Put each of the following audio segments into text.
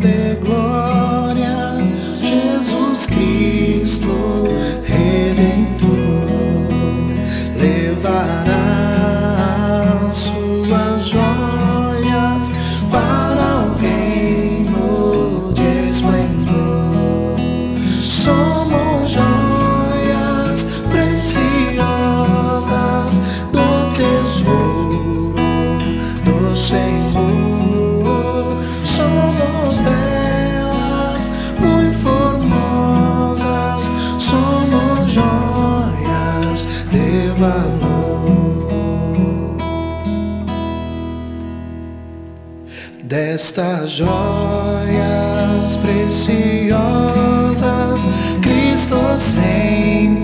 de glória, Jesus Cristo, Redentor, levará suas joias para o reino de esplendor. Somos joias preciosas do tesouro Somos belas, muito formosas, somos joias de valor. Destas joias preciosas, Cristo sempre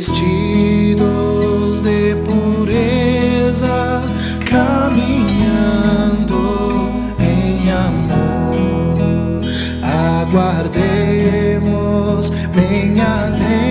vestidos de pureza, caminhando em amor. Aguardemos bem atento.